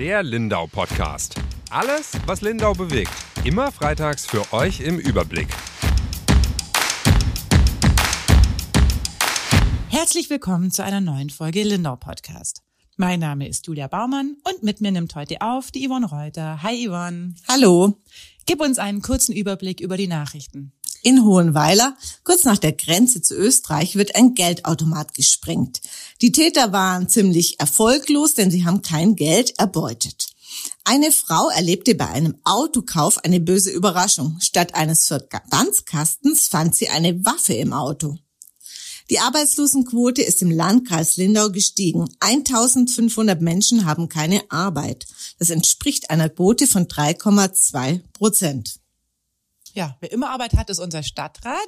Der Lindau Podcast. Alles, was Lindau bewegt. Immer freitags für euch im Überblick. Herzlich willkommen zu einer neuen Folge Lindau Podcast. Mein Name ist Julia Baumann und mit mir nimmt heute auf die Yvonne Reuter. Hi Yvonne. Hallo. Gib uns einen kurzen Überblick über die Nachrichten. In Hohenweiler, kurz nach der Grenze zu Österreich, wird ein Geldautomat gesprengt. Die Täter waren ziemlich erfolglos, denn sie haben kein Geld erbeutet. Eine Frau erlebte bei einem Autokauf eine böse Überraschung. Statt eines Verbandskastens fand sie eine Waffe im Auto. Die Arbeitslosenquote ist im Landkreis Lindau gestiegen. 1500 Menschen haben keine Arbeit. Das entspricht einer Quote von 3,2 Prozent. Ja, wer immer Arbeit hat, ist unser Stadtrat.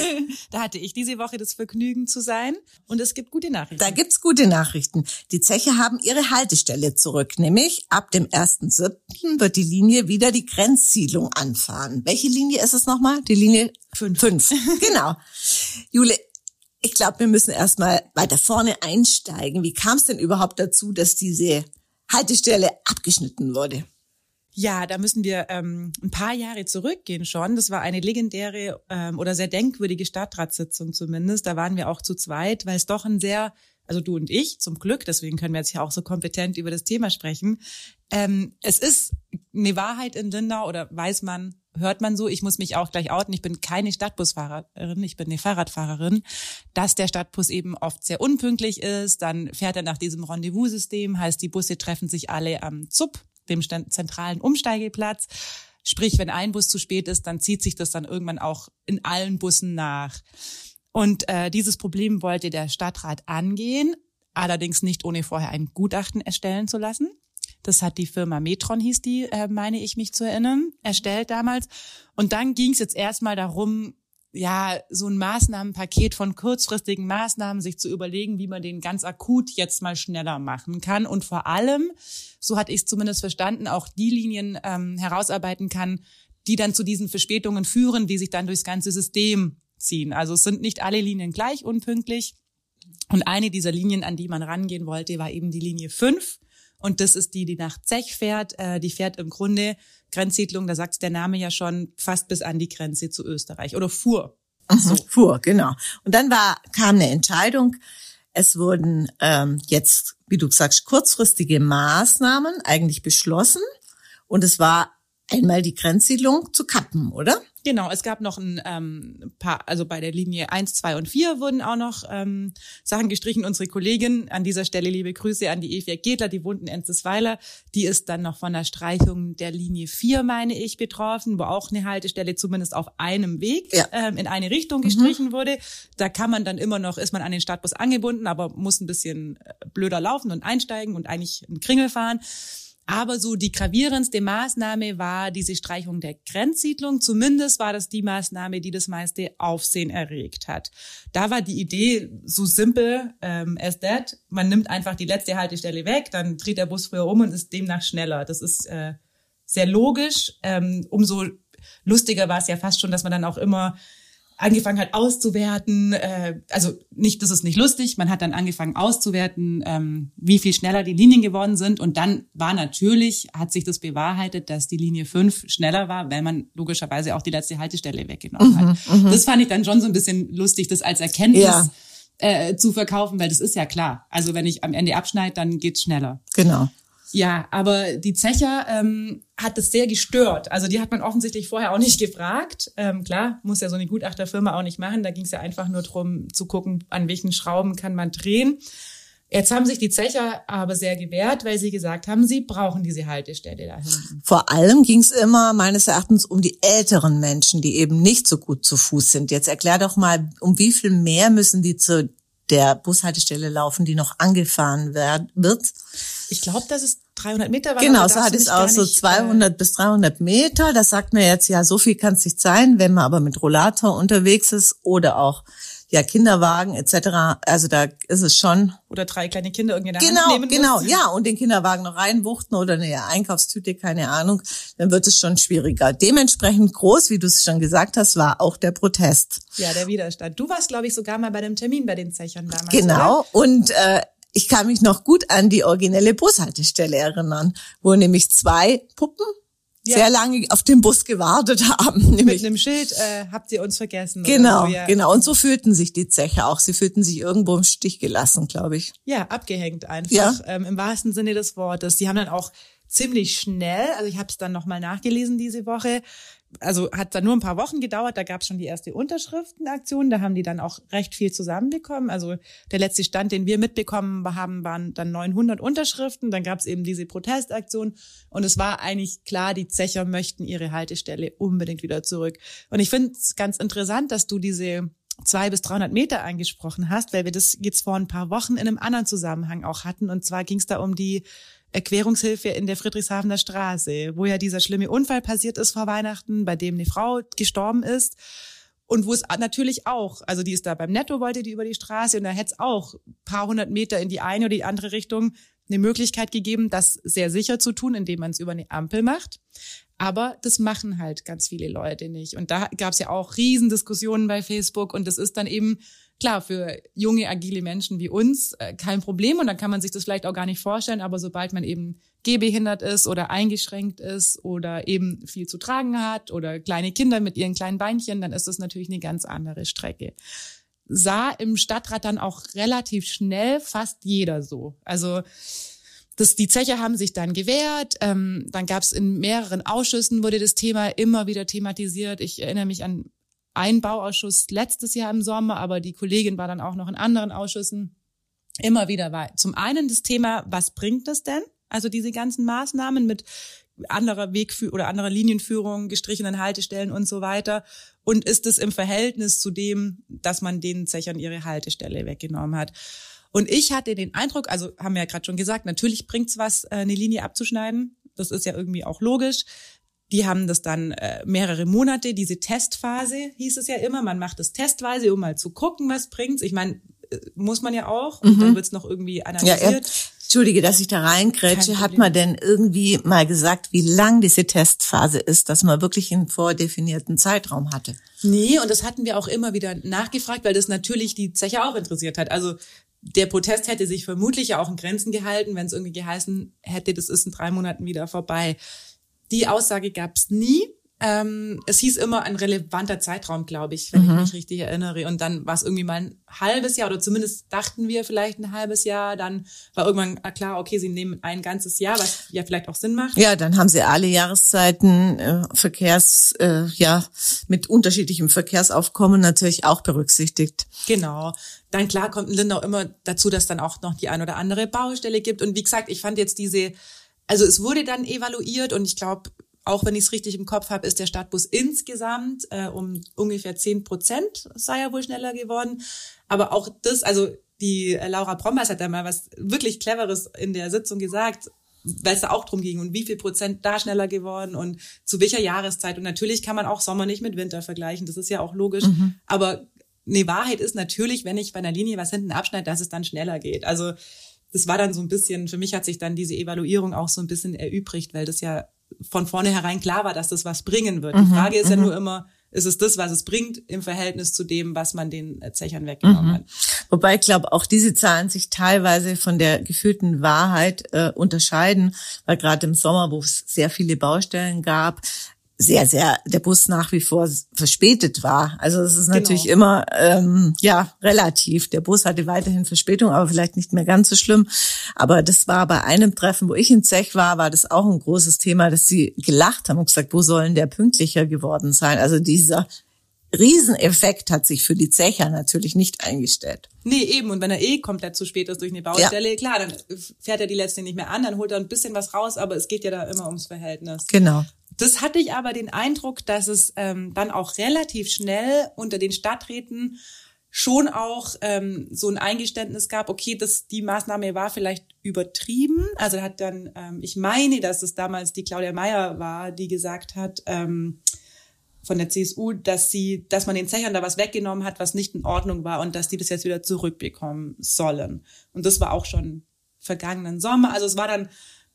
da hatte ich diese Woche das Vergnügen zu sein. Und es gibt gute Nachrichten. Da gibt's gute Nachrichten. Die Zeche haben ihre Haltestelle zurück. Nämlich ab dem 1.7. wird die Linie wieder die Grenzsiedlung anfahren. Welche Linie ist es nochmal? Die Linie 5. Fünf. genau. Jule, ich glaube, wir müssen erstmal weiter vorne einsteigen. Wie kam es denn überhaupt dazu, dass diese Haltestelle abgeschnitten wurde? Ja, da müssen wir ähm, ein paar Jahre zurückgehen schon. Das war eine legendäre ähm, oder sehr denkwürdige Stadtratssitzung zumindest. Da waren wir auch zu zweit, weil es doch ein sehr, also du und ich zum Glück, deswegen können wir jetzt ja auch so kompetent über das Thema sprechen. Ähm, es ist eine Wahrheit in Lindau oder weiß man, hört man so, ich muss mich auch gleich outen, ich bin keine Stadtbusfahrerin, ich bin eine Fahrradfahrerin, dass der Stadtbus eben oft sehr unpünktlich ist, dann fährt er nach diesem Rendezvous-System, heißt die Busse treffen sich alle am ZUP, dem zentralen Umsteigeplatz. Sprich, wenn ein Bus zu spät ist, dann zieht sich das dann irgendwann auch in allen Bussen nach. Und äh, dieses Problem wollte der Stadtrat angehen, allerdings nicht ohne vorher ein Gutachten erstellen zu lassen. Das hat die Firma Metron, hieß die, äh, meine ich mich zu erinnern, erstellt damals. Und dann ging es jetzt erstmal darum, ja, so ein Maßnahmenpaket von kurzfristigen Maßnahmen sich zu überlegen, wie man den ganz akut jetzt mal schneller machen kann. Und vor allem, so hatte ich es zumindest verstanden, auch die Linien ähm, herausarbeiten kann, die dann zu diesen Verspätungen führen, die sich dann durchs ganze System ziehen. Also es sind nicht alle Linien gleich unpünktlich. Und eine dieser Linien, an die man rangehen wollte, war eben die Linie 5. Und das ist die, die nach Zech fährt. Äh, die fährt im Grunde Grenzsiedlung, da sagt der Name ja schon, fast bis an die Grenze zu Österreich oder fuhr. Mhm, so. Fuhr, genau. Und dann war, kam eine Entscheidung. Es wurden ähm, jetzt, wie du sagst, kurzfristige Maßnahmen eigentlich beschlossen. Und es war einmal die Grenzsiedlung zu kappen, oder? Genau, es gab noch ein ähm, paar, also bei der Linie 1, 2 und 4 wurden auch noch ähm, Sachen gestrichen. Unsere Kollegin, an dieser Stelle liebe Grüße an die Evia Gedler, die wohnt in Enzesweiler, die ist dann noch von der Streichung der Linie 4, meine ich, betroffen, wo auch eine Haltestelle zumindest auf einem Weg ja. ähm, in eine Richtung mhm. gestrichen mhm. wurde. Da kann man dann immer noch, ist man an den Stadtbus angebunden, aber muss ein bisschen äh, blöder laufen und einsteigen und eigentlich einen Kringel fahren. Aber so die gravierendste Maßnahme war diese Streichung der Grenzsiedlung. Zumindest war das die Maßnahme, die das meiste Aufsehen erregt hat. Da war die Idee so simpel ähm, as that. Man nimmt einfach die letzte Haltestelle weg, dann dreht der Bus früher um und ist demnach schneller. Das ist äh, sehr logisch. Ähm, umso lustiger war es ja fast schon, dass man dann auch immer angefangen hat auszuwerten, äh, also nicht, das ist nicht lustig, man hat dann angefangen auszuwerten, ähm, wie viel schneller die Linien geworden sind und dann war natürlich, hat sich das bewahrheitet, dass die Linie 5 schneller war, weil man logischerweise auch die letzte Haltestelle weggenommen hat. Mhm, mhm. das fand ich dann schon so ein bisschen lustig, das als Erkenntnis ja. äh, zu verkaufen, weil das ist ja klar. Also wenn ich am Ende abschneide, dann geht's schneller. Genau. Ja, aber die Zecher ähm, hat es sehr gestört. Also die hat man offensichtlich vorher auch nicht gefragt. Ähm, klar, muss ja so eine Gutachterfirma auch nicht machen. Da ging es ja einfach nur drum zu gucken, an welchen Schrauben kann man drehen. Jetzt haben sich die Zecher aber sehr gewehrt, weil sie gesagt haben, sie brauchen diese Haltestelle da hinten. Vor allem ging es immer meines Erachtens um die älteren Menschen, die eben nicht so gut zu Fuß sind. Jetzt erklär doch mal, um wie viel mehr müssen die zu der Bushaltestelle laufen, die noch angefahren wird. Ich glaube, das ist 300 Meter. War genau, so hat es auch so 200 äh, bis 300 Meter. Das sagt mir jetzt, ja, so viel kann es nicht sein, wenn man aber mit Rollator unterwegs ist oder auch ja Kinderwagen etc. Also da ist es schon oder drei kleine Kinder irgendwie in der genau, Hand nehmen Genau, genau, ja und den Kinderwagen noch reinwuchten oder eine Einkaufstüte, keine Ahnung, dann wird es schon schwieriger. Dementsprechend groß, wie du es schon gesagt hast, war auch der Protest. Ja, der Widerstand. Du warst, glaube ich, sogar mal bei dem Termin bei den Zechern damals. Genau oder? und äh, ich kann mich noch gut an die originelle Bushaltestelle erinnern, wo nämlich zwei Puppen ja. sehr lange auf den Bus gewartet haben. Nämlich. Mit einem Schild äh, habt ihr uns vergessen. Genau, so, ja. genau. Und so fühlten sich die Zeche auch. Sie fühlten sich irgendwo im Stich gelassen, glaube ich. Ja, abgehängt einfach. Ja. Ähm, Im wahrsten Sinne des Wortes. Die haben dann auch ziemlich schnell, also ich habe es dann nochmal nachgelesen diese Woche, also hat dann nur ein paar Wochen gedauert, da gab es schon die erste Unterschriftenaktion, da haben die dann auch recht viel zusammenbekommen. Also der letzte Stand, den wir mitbekommen haben, waren dann 900 Unterschriften, dann gab es eben diese Protestaktion und es war eigentlich klar, die Zecher möchten ihre Haltestelle unbedingt wieder zurück. Und ich finde es ganz interessant, dass du diese zwei bis 300 Meter angesprochen hast, weil wir das jetzt vor ein paar Wochen in einem anderen Zusammenhang auch hatten. Und zwar ging es da um die Erklärungshilfe in der Friedrichshafener Straße, wo ja dieser schlimme Unfall passiert ist vor Weihnachten, bei dem eine Frau gestorben ist. Und wo es natürlich auch, also die ist da beim Netto, wollte die über die Straße und da hätte es auch paar hundert Meter in die eine oder die andere Richtung eine Möglichkeit gegeben, das sehr sicher zu tun, indem man es über eine Ampel macht. Aber das machen halt ganz viele Leute nicht. Und da gab es ja auch Riesendiskussionen bei Facebook und das ist dann eben klar, für junge, agile Menschen wie uns äh, kein Problem und dann kann man sich das vielleicht auch gar nicht vorstellen, aber sobald man eben gehbehindert ist oder eingeschränkt ist oder eben viel zu tragen hat oder kleine Kinder mit ihren kleinen Beinchen, dann ist das natürlich eine ganz andere Strecke. Sah im Stadtrat dann auch relativ schnell fast jeder so. Also das, die Zeche haben sich dann gewehrt. Ähm, dann gab es in mehreren Ausschüssen wurde das Thema immer wieder thematisiert. Ich erinnere mich an ein Bauausschuss letztes Jahr im Sommer, aber die Kollegin war dann auch noch in anderen Ausschüssen. Immer wieder war zum einen das Thema, was bringt das denn? Also diese ganzen Maßnahmen mit anderer Wegführung oder anderer Linienführung, gestrichenen Haltestellen und so weiter. Und ist es im Verhältnis zu dem, dass man den Zechern ihre Haltestelle weggenommen hat? Und ich hatte den Eindruck, also haben wir ja gerade schon gesagt, natürlich bringt's was, äh, eine Linie abzuschneiden. Das ist ja irgendwie auch logisch. Die haben das dann äh, mehrere Monate, diese Testphase hieß es ja immer. Man macht es testweise, um mal zu gucken, was bringt's. Ich meine, äh, muss man ja auch. Und mhm. dann wird's noch irgendwie analysiert. Ja, ja. Entschuldige, dass ich da reingrätsche. Hat man denn irgendwie mal gesagt, wie lang diese Testphase ist, dass man wirklich einen vordefinierten Zeitraum hatte? Nee, und das hatten wir auch immer wieder nachgefragt, weil das natürlich die Zeche auch interessiert hat. Also der Protest hätte sich vermutlich ja auch in Grenzen gehalten, wenn es irgendwie geheißen hätte, das ist in drei Monaten wieder vorbei. Die Aussage gab es nie. Ähm, es hieß immer ein relevanter Zeitraum, glaube ich, wenn mhm. ich mich richtig erinnere. Und dann war es irgendwie mal ein halbes Jahr oder zumindest dachten wir vielleicht ein halbes Jahr. Dann war irgendwann klar, okay, sie nehmen ein ganzes Jahr, was ja vielleicht auch Sinn macht. Ja, dann haben sie alle Jahreszeiten äh, Verkehrs, äh, ja, mit unterschiedlichem Verkehrsaufkommen natürlich auch berücksichtigt. Genau. Dann klar kommt in Lindau immer dazu, dass dann auch noch die ein oder andere Baustelle gibt. Und wie gesagt, ich fand jetzt diese also es wurde dann evaluiert und ich glaube, auch wenn ich es richtig im Kopf habe, ist der Stadtbus insgesamt äh, um ungefähr zehn Prozent sei er wohl schneller geworden. Aber auch das, also die äh, Laura Brombers hat da mal was wirklich Cleveres in der Sitzung gesagt, weil es da auch drum ging und wie viel Prozent da schneller geworden und zu welcher Jahreszeit. Und natürlich kann man auch Sommer nicht mit Winter vergleichen, das ist ja auch logisch. Mhm. Aber eine Wahrheit ist natürlich, wenn ich bei einer Linie was hinten abschneide, dass es dann schneller geht. Also das war dann so ein bisschen, für mich hat sich dann diese Evaluierung auch so ein bisschen erübrigt, weil das ja von vornherein klar war, dass das was bringen wird. Mhm, die Frage ist ja mhm. nur immer, ist es das, was es bringt im Verhältnis zu dem, was man den Zechern weggenommen mhm. hat. Wobei ich glaube, auch diese Zahlen sich teilweise von der gefühlten Wahrheit äh, unterscheiden, weil gerade im Sommer, wo es sehr viele Baustellen gab, sehr, sehr der Bus nach wie vor verspätet war. Also es ist natürlich genau. immer ähm, ja relativ. Der Bus hatte weiterhin Verspätung, aber vielleicht nicht mehr ganz so schlimm. Aber das war bei einem Treffen, wo ich in Zech war, war das auch ein großes Thema, dass sie gelacht haben und gesagt, wo sollen der pünktlicher geworden sein? Also dieser Rieseneffekt hat sich für die Zecher natürlich nicht eingestellt. Nee, eben. Und wenn er eh komplett zu spät ist durch eine Baustelle, ja. klar, dann fährt er die letzte nicht mehr an, dann holt er ein bisschen was raus, aber es geht ja da immer ums Verhältnis. Genau. Das hatte ich aber den Eindruck, dass es ähm, dann auch relativ schnell unter den Stadträten schon auch ähm, so ein Eingeständnis gab, okay, das, die Maßnahme war vielleicht übertrieben. Also hat dann, ähm, ich meine, dass es damals die Claudia Meyer war, die gesagt hat, ähm, von der CSU, dass sie, dass man den Zechern da was weggenommen hat, was nicht in Ordnung war und dass die das jetzt wieder zurückbekommen sollen. Und das war auch schon vergangenen Sommer. Also es war dann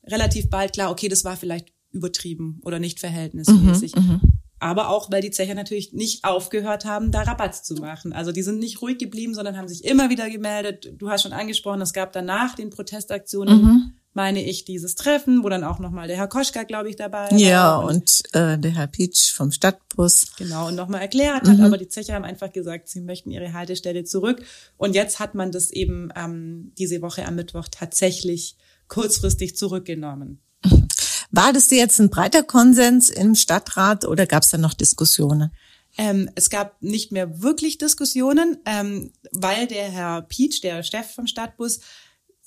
relativ bald klar, okay, das war vielleicht übertrieben oder nicht verhältnismäßig. Mhm, mhm, aber auch, weil die Zecher natürlich nicht aufgehört haben, da Rabatt zu machen. Also die sind nicht ruhig geblieben, sondern haben sich immer wieder gemeldet. Du hast schon angesprochen, es gab danach den Protestaktionen, mhm. Meine ich, dieses Treffen, wo dann auch nochmal der Herr Koschka, glaube ich, dabei war. Ja, und äh, der Herr Pietsch vom Stadtbus. Genau, und nochmal erklärt hat. Mhm. Aber die Zecher haben einfach gesagt, sie möchten ihre Haltestelle zurück. Und jetzt hat man das eben ähm, diese Woche am Mittwoch tatsächlich kurzfristig zurückgenommen. War das jetzt ein breiter Konsens im Stadtrat oder gab es da noch Diskussionen? Ähm, es gab nicht mehr wirklich Diskussionen, ähm, weil der Herr Pietsch, der Chef vom Stadtbus,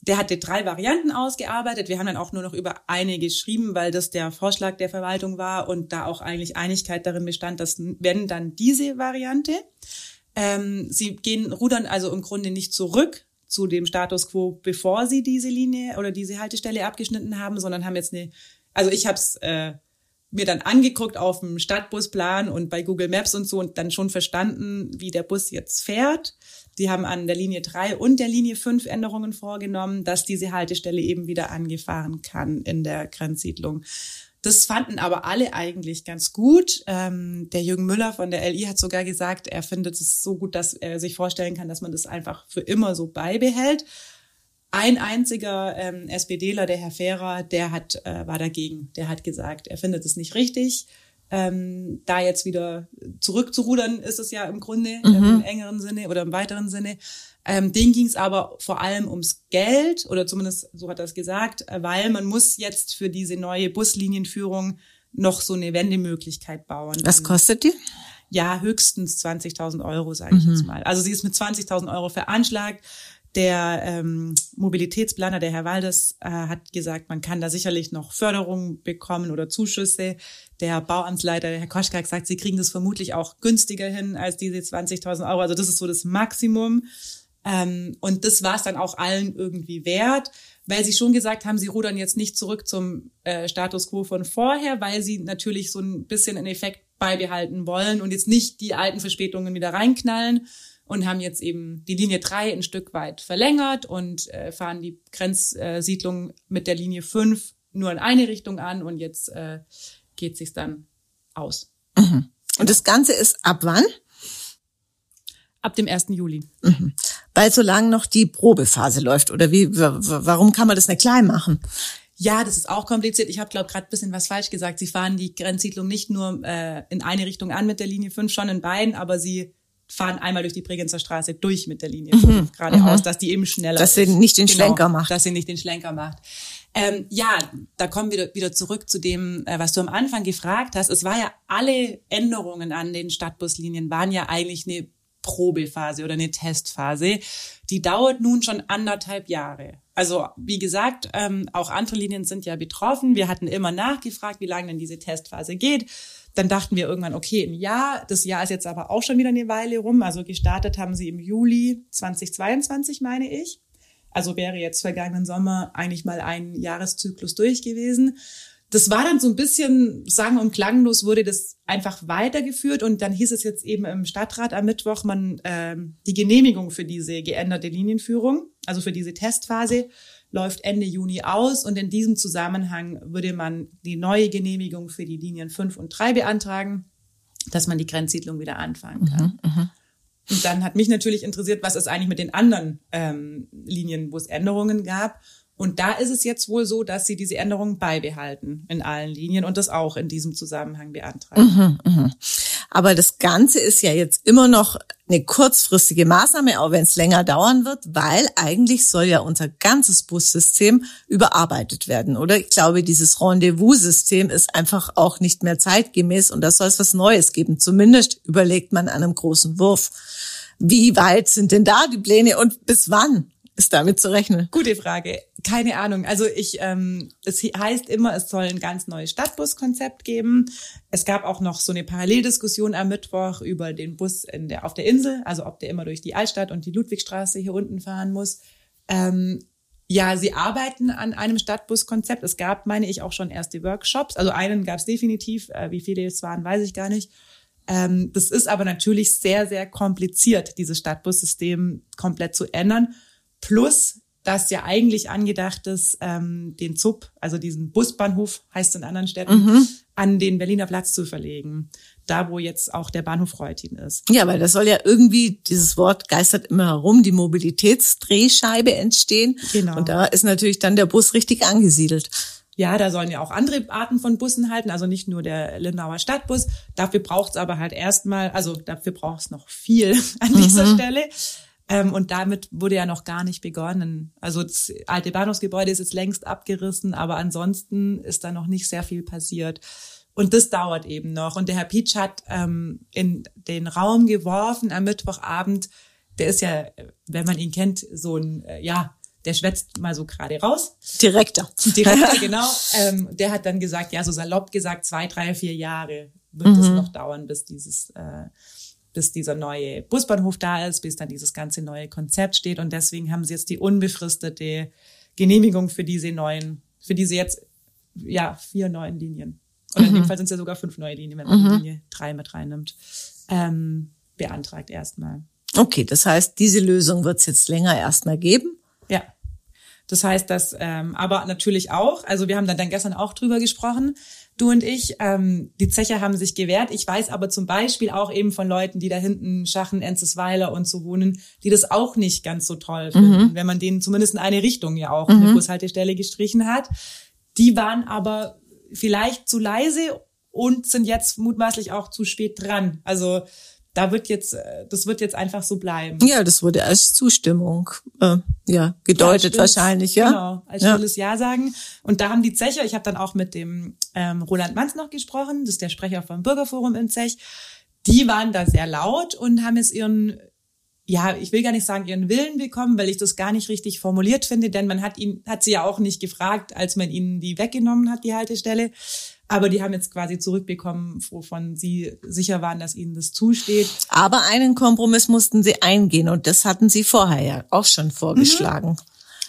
der hatte drei Varianten ausgearbeitet. Wir haben dann auch nur noch über eine geschrieben, weil das der Vorschlag der Verwaltung war und da auch eigentlich Einigkeit darin bestand, dass wenn dann diese Variante. Ähm, sie gehen, rudern also im Grunde nicht zurück zu dem Status quo, bevor sie diese Linie oder diese Haltestelle abgeschnitten haben, sondern haben jetzt eine also ich habe es äh, mir dann angeguckt auf dem Stadtbusplan und bei Google Maps und so und dann schon verstanden, wie der Bus jetzt fährt. Die haben an der Linie 3 und der Linie 5 Änderungen vorgenommen, dass diese Haltestelle eben wieder angefahren kann in der Grenzsiedlung. Das fanden aber alle eigentlich ganz gut. Ähm, der Jürgen Müller von der LI hat sogar gesagt, er findet es so gut, dass er sich vorstellen kann, dass man das einfach für immer so beibehält. Ein einziger ähm, SPDler, der Herr Fehrer, der hat, äh, war dagegen. Der hat gesagt, er findet es nicht richtig. Ähm, da jetzt wieder zurückzurudern, ist es ja im Grunde mhm. im engeren Sinne oder im weiteren Sinne. Ähm, den ging es aber vor allem ums Geld, oder zumindest so hat er es gesagt, äh, weil man muss jetzt für diese neue Buslinienführung noch so eine Wendemöglichkeit bauen. Was kostet die? Ja, höchstens 20.000 Euro, sage ich mhm. jetzt mal. Also sie ist mit 20.000 Euro veranschlagt. Der ähm, Mobilitätsplaner, der Herr Waldes, äh, hat gesagt, man kann da sicherlich noch Förderungen bekommen oder Zuschüsse. Der Bauamtsleiter, der Herr Koschka, hat gesagt, sie kriegen das vermutlich auch günstiger hin als diese 20.000 Euro. Also das ist so das Maximum. Ähm, und das war es dann auch allen irgendwie wert, weil sie schon gesagt haben, sie rudern jetzt nicht zurück zum äh, Status quo von vorher, weil sie natürlich so ein bisschen einen Effekt beibehalten wollen und jetzt nicht die alten Verspätungen wieder reinknallen, und haben jetzt eben die Linie 3 ein Stück weit verlängert und äh, fahren die Grenzsiedlung mit der Linie 5 nur in eine Richtung an und jetzt äh, geht sich dann aus. Mhm. Und das Ganze ist ab wann? Ab dem 1. Juli. Mhm. Weil solange noch die Probephase läuft oder wie? Warum kann man das nicht klein machen? Ja, das ist auch kompliziert. Ich habe, glaube gerade ein bisschen was falsch gesagt. Sie fahren die Grenzsiedlung nicht nur äh, in eine Richtung an mit der Linie 5, schon in beiden, aber sie fahren einmal durch die Bregenzer Straße durch mit der Linie mhm. geradeaus, mhm. dass die eben schneller Dass sie nicht den genau, Schlenker macht. Dass sie nicht den Schlenker macht. Ähm, ja, da kommen wir wieder zurück zu dem, äh, was du am Anfang gefragt hast. Es war ja alle Änderungen an den Stadtbuslinien waren ja eigentlich eine Probephase oder eine Testphase. Die dauert nun schon anderthalb Jahre. Also wie gesagt, ähm, auch andere Linien sind ja betroffen. Wir hatten immer nachgefragt, wie lange denn diese Testphase geht. Dann dachten wir irgendwann, okay, ein Jahr, das Jahr ist jetzt aber auch schon wieder eine Weile rum. Also gestartet haben sie im Juli 2022, meine ich. Also wäre jetzt vergangenen Sommer eigentlich mal ein Jahreszyklus durch gewesen. Das war dann so ein bisschen sang- und klanglos wurde das einfach weitergeführt und dann hieß es jetzt eben im Stadtrat am Mittwoch, man äh, die Genehmigung für diese geänderte Linienführung, also für diese Testphase, läuft Ende Juni aus und in diesem Zusammenhang würde man die neue Genehmigung für die Linien 5 und 3 beantragen, dass man die Grenzsiedlung wieder anfangen kann. Mhm, mhm, und dann hat mich natürlich interessiert, was ist eigentlich mit den anderen ähm, Linien, wo es Änderungen gab. Und da ist es jetzt wohl so, dass sie diese Änderungen beibehalten in allen Linien und das auch in diesem Zusammenhang beantragen. Mhm, mh. Aber das Ganze ist ja jetzt immer noch eine kurzfristige Maßnahme, auch wenn es länger dauern wird, weil eigentlich soll ja unser ganzes Bussystem überarbeitet werden, oder? Ich glaube, dieses Rendezvous-System ist einfach auch nicht mehr zeitgemäß und da soll es was Neues geben. Zumindest überlegt man an einem großen Wurf. Wie weit sind denn da die Pläne und bis wann? ist damit zu rechnen? Gute Frage. Keine Ahnung. Also ich, ähm, es heißt immer, es soll ein ganz neues Stadtbuskonzept geben. Es gab auch noch so eine Paralleldiskussion am Mittwoch über den Bus in der, auf der Insel, also ob der immer durch die Altstadt und die Ludwigstraße hier unten fahren muss. Ähm, ja, sie arbeiten an einem Stadtbuskonzept. Es gab, meine ich, auch schon erste Workshops. Also einen gab es definitiv. Äh, wie viele es waren, weiß ich gar nicht. Ähm, das ist aber natürlich sehr, sehr kompliziert, dieses Stadtbussystem komplett zu ändern. Plus, dass ja eigentlich angedacht ist, ähm, den ZUB, also diesen Busbahnhof, heißt in anderen Städten, mhm. an den Berliner Platz zu verlegen. da wo jetzt auch der Bahnhof Reutin ist. Ja, weil das soll ja irgendwie, dieses Wort geistert immer herum, die Mobilitätsdrehscheibe entstehen. Genau. Und da ist natürlich dann der Bus richtig angesiedelt. Ja, da sollen ja auch andere Arten von Bussen halten, also nicht nur der Lindauer Stadtbus. Dafür braucht's aber halt erstmal, also dafür braucht's noch viel an dieser Mhm. Stelle. Ähm, und damit wurde ja noch gar nicht begonnen. Also das alte Bahnhofsgebäude ist jetzt längst abgerissen, aber ansonsten ist da noch nicht sehr viel passiert. Und das dauert eben noch. Und der Herr Pietsch hat ähm, in den Raum geworfen am Mittwochabend. Der ist ja, wenn man ihn kennt, so ein, äh, ja, der schwätzt mal so gerade raus. Direkter. Direktor, genau. Ähm, der hat dann gesagt, ja, so salopp gesagt, zwei, drei, vier Jahre wird es noch dauern, bis dieses, äh, bis dieser neue Busbahnhof da ist, bis dann dieses ganze neue Konzept steht. Und deswegen haben sie jetzt die unbefristete Genehmigung für diese neuen, für diese jetzt, ja, vier neuen Linien. Oder in dem Fall sind es ja sogar fünf neue Linien, wenn man die Linie drei mit reinnimmt, ähm, beantragt erstmal. Okay, das heißt, diese Lösung wird es jetzt länger erstmal geben. Ja. Das heißt, dass, ähm, aber natürlich auch, also wir haben dann, dann gestern auch drüber gesprochen, du und ich, ähm, die Zecher haben sich gewehrt. Ich weiß aber zum Beispiel auch eben von Leuten, die da hinten Schachen, Enzesweiler und so wohnen, die das auch nicht ganz so toll finden, wenn man denen zumindest in eine Richtung ja auch eine Bushaltestelle gestrichen hat. Die waren aber vielleicht zu leise und sind jetzt mutmaßlich auch zu spät dran. Also da wird jetzt, äh, das wird jetzt einfach so bleiben. Ja, das wurde als Zustimmung äh, ja gedeutet stimmt. wahrscheinlich, ja. Genau, als ja. stilles Ja sagen. Und da haben die Zecher, ich habe dann auch mit dem ähm, Roland Manz noch gesprochen, das ist der Sprecher vom Bürgerforum im Zech, die waren da sehr laut und haben jetzt ihren, ja, ich will gar nicht sagen ihren Willen bekommen, weil ich das gar nicht richtig formuliert finde, denn man hat ihn, hat sie ja auch nicht gefragt, als man ihnen die weggenommen hat, die Haltestelle. Aber die haben jetzt quasi zurückbekommen, wovon sie sicher waren, dass ihnen das zusteht. Aber einen Kompromiss mussten sie eingehen und das hatten sie vorher ja auch schon vorgeschlagen.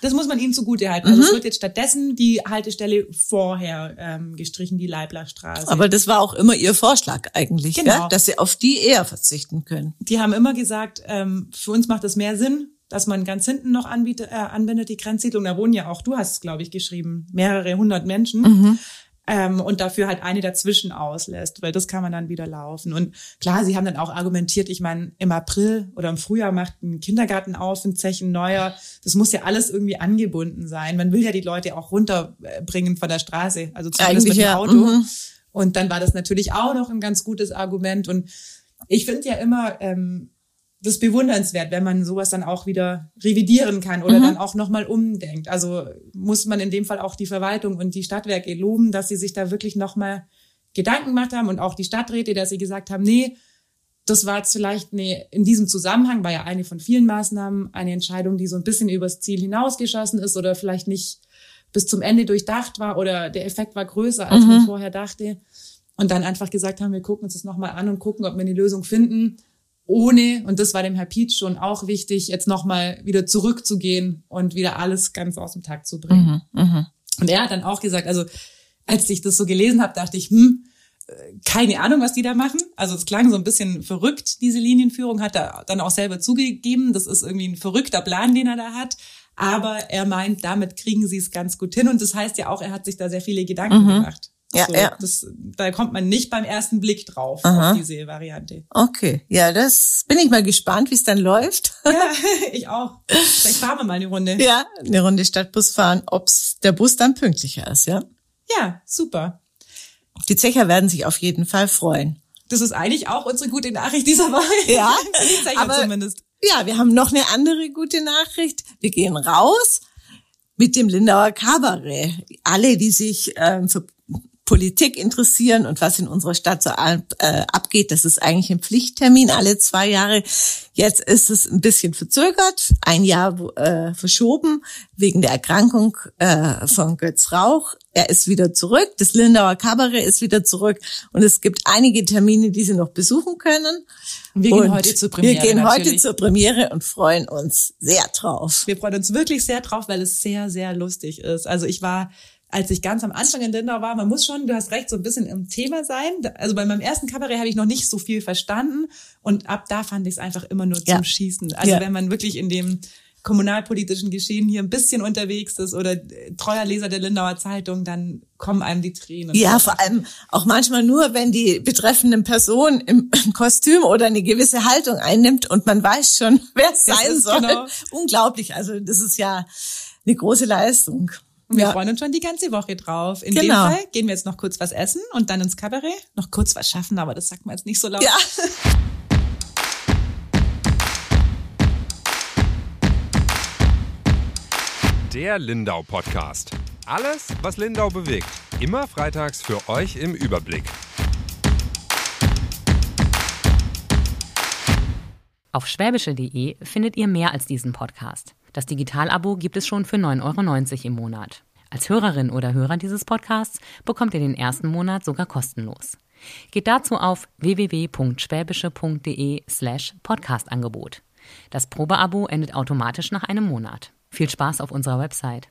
Das muss man ihnen zugute halten. Also es wird jetzt stattdessen die Haltestelle vorher ähm, gestrichen, die Leiblerstraße. Aber das war auch immer ihr Vorschlag eigentlich, Genau. gell? dass sie auf die eher verzichten können. die haben immer gesagt, ähm, für uns macht es mehr Sinn, dass man ganz hinten noch anbietet, äh, anbindet, die Grenzsiedlung. Da wohnen ja auch, du hast es, glaube ich, geschrieben, mehrere hundert Menschen. Ähm, und dafür halt eine dazwischen auslässt, weil das kann man dann wieder laufen. Und klar, sie haben dann auch argumentiert, ich meine, im April oder im Frühjahr macht ein Kindergarten auf, ein Zechen neuer. Das muss ja alles irgendwie angebunden sein. Man will ja die Leute auch runterbringen von der Straße, also zumindest Eigentlich mit dem ja, Auto. mhm. Und dann war das natürlich auch noch ein ganz gutes Argument. Und ich finde ja immer ähm, das bewundernswert, wenn man sowas dann auch wieder revidieren kann oder dann auch nochmal umdenkt. Also muss man in dem Fall auch die Verwaltung und die Stadtwerke loben, dass sie sich da wirklich nochmal Gedanken gemacht haben und auch die Stadträte, dass sie gesagt haben, nee, das war jetzt vielleicht eine, in diesem Zusammenhang, war ja eine von vielen Maßnahmen, eine Entscheidung, die so ein bisschen übers Ziel hinausgeschossen ist oder vielleicht nicht bis zum Ende durchdacht war oder der Effekt war größer, als man vorher dachte. Und dann einfach gesagt haben, wir gucken uns das nochmal an und gucken, ob wir eine Lösung finden, ohne, und das war dem Herr Pietsch schon auch wichtig, jetzt nochmal wieder zurückzugehen und wieder alles ganz aus dem Takt zu bringen. Und er hat dann auch gesagt, also als ich das so gelesen habe, dachte ich, hm, äh, keine Ahnung, was die da machen. Also es klang so ein bisschen verrückt, diese Linienführung, hat er dann auch selber zugegeben. Das ist irgendwie ein verrückter Plan, den er da hat. Aber er meint, damit kriegen sie es ganz gut hin. Und das heißt ja auch, er hat sich da sehr viele Gedanken gemacht. Ja, so, ja. Das, da kommt man nicht beim ersten Blick drauf, auf diese Variante. Okay, ja, das bin ich mal gespannt, wie es dann läuft. Ja, ich auch. Vielleicht fahren wir mal eine Runde. Ja, eine Runde Stadtbus fahren, ob's der Bus dann pünktlicher ist, ja. Ja, super. Die Zecher werden sich auf jeden Fall freuen. Das ist eigentlich auch unsere gute Nachricht dieser Woche. Ja, Die Zecher aber- zumindest. Ja, wir haben noch eine andere gute Nachricht. Wir gehen raus mit dem Lindauer Kabarett. Alle, die sich ähm, für Politik interessieren und was in unserer Stadt so äh, abgeht, das ist eigentlich ein Pflichttermin alle zwei Jahre. Jetzt ist es ein bisschen verzögert, ein Jahr äh, verschoben wegen der Erkrankung äh, von Götz Rauch. Er ist wieder zurück, das Lindauer Kabarett ist wieder zurück und es gibt einige Termine, die Sie noch besuchen können. Wir gehen heute zur Premiere. Wir gehen heute zur Premiere und freuen uns sehr drauf. Wir freuen uns wirklich sehr drauf, weil es sehr, sehr lustig ist. Also ich war, als ich ganz am Anfang in Lindau war, man muss schon, du hast recht, so ein bisschen im Thema sein. Also bei meinem ersten Kabarett habe ich noch nicht so viel verstanden und ab da fand ich es einfach immer nur zum Ja. Schießen. Also Ja. wenn man wirklich in dem kommunalpolitischen Geschehen hier ein bisschen unterwegs ist oder treuer Leser der Lindauer Zeitung, dann kommen einem die Tränen. Ja, vor allem auch manchmal nur, wenn die betreffende Person im Kostüm oder eine gewisse Haltung einnimmt und man weiß schon, wer es sein soll. Genau. Unglaublich. Also das ist ja eine große Leistung. Und wir ja. freuen uns schon die ganze Woche drauf. In genau. dem Fall gehen wir jetzt noch kurz was essen und dann ins Kabarett. Noch kurz was schaffen, aber das sagt man jetzt nicht so laut. Ja. Der Lindau Podcast. Alles, was Lindau bewegt. Immer freitags für euch im Überblick. Auf schwäbische.de findet ihr mehr als diesen Podcast. Das Digitalabo gibt es schon für 9,90 Euro im Monat. Als Hörerin oder Hörer dieses Podcasts bekommt ihr den ersten Monat sogar kostenlos. Geht dazu auf www.schwäbische.de slash Podcastangebot. Das Probeabo endet automatisch nach einem Monat. Viel Spaß auf unserer Website.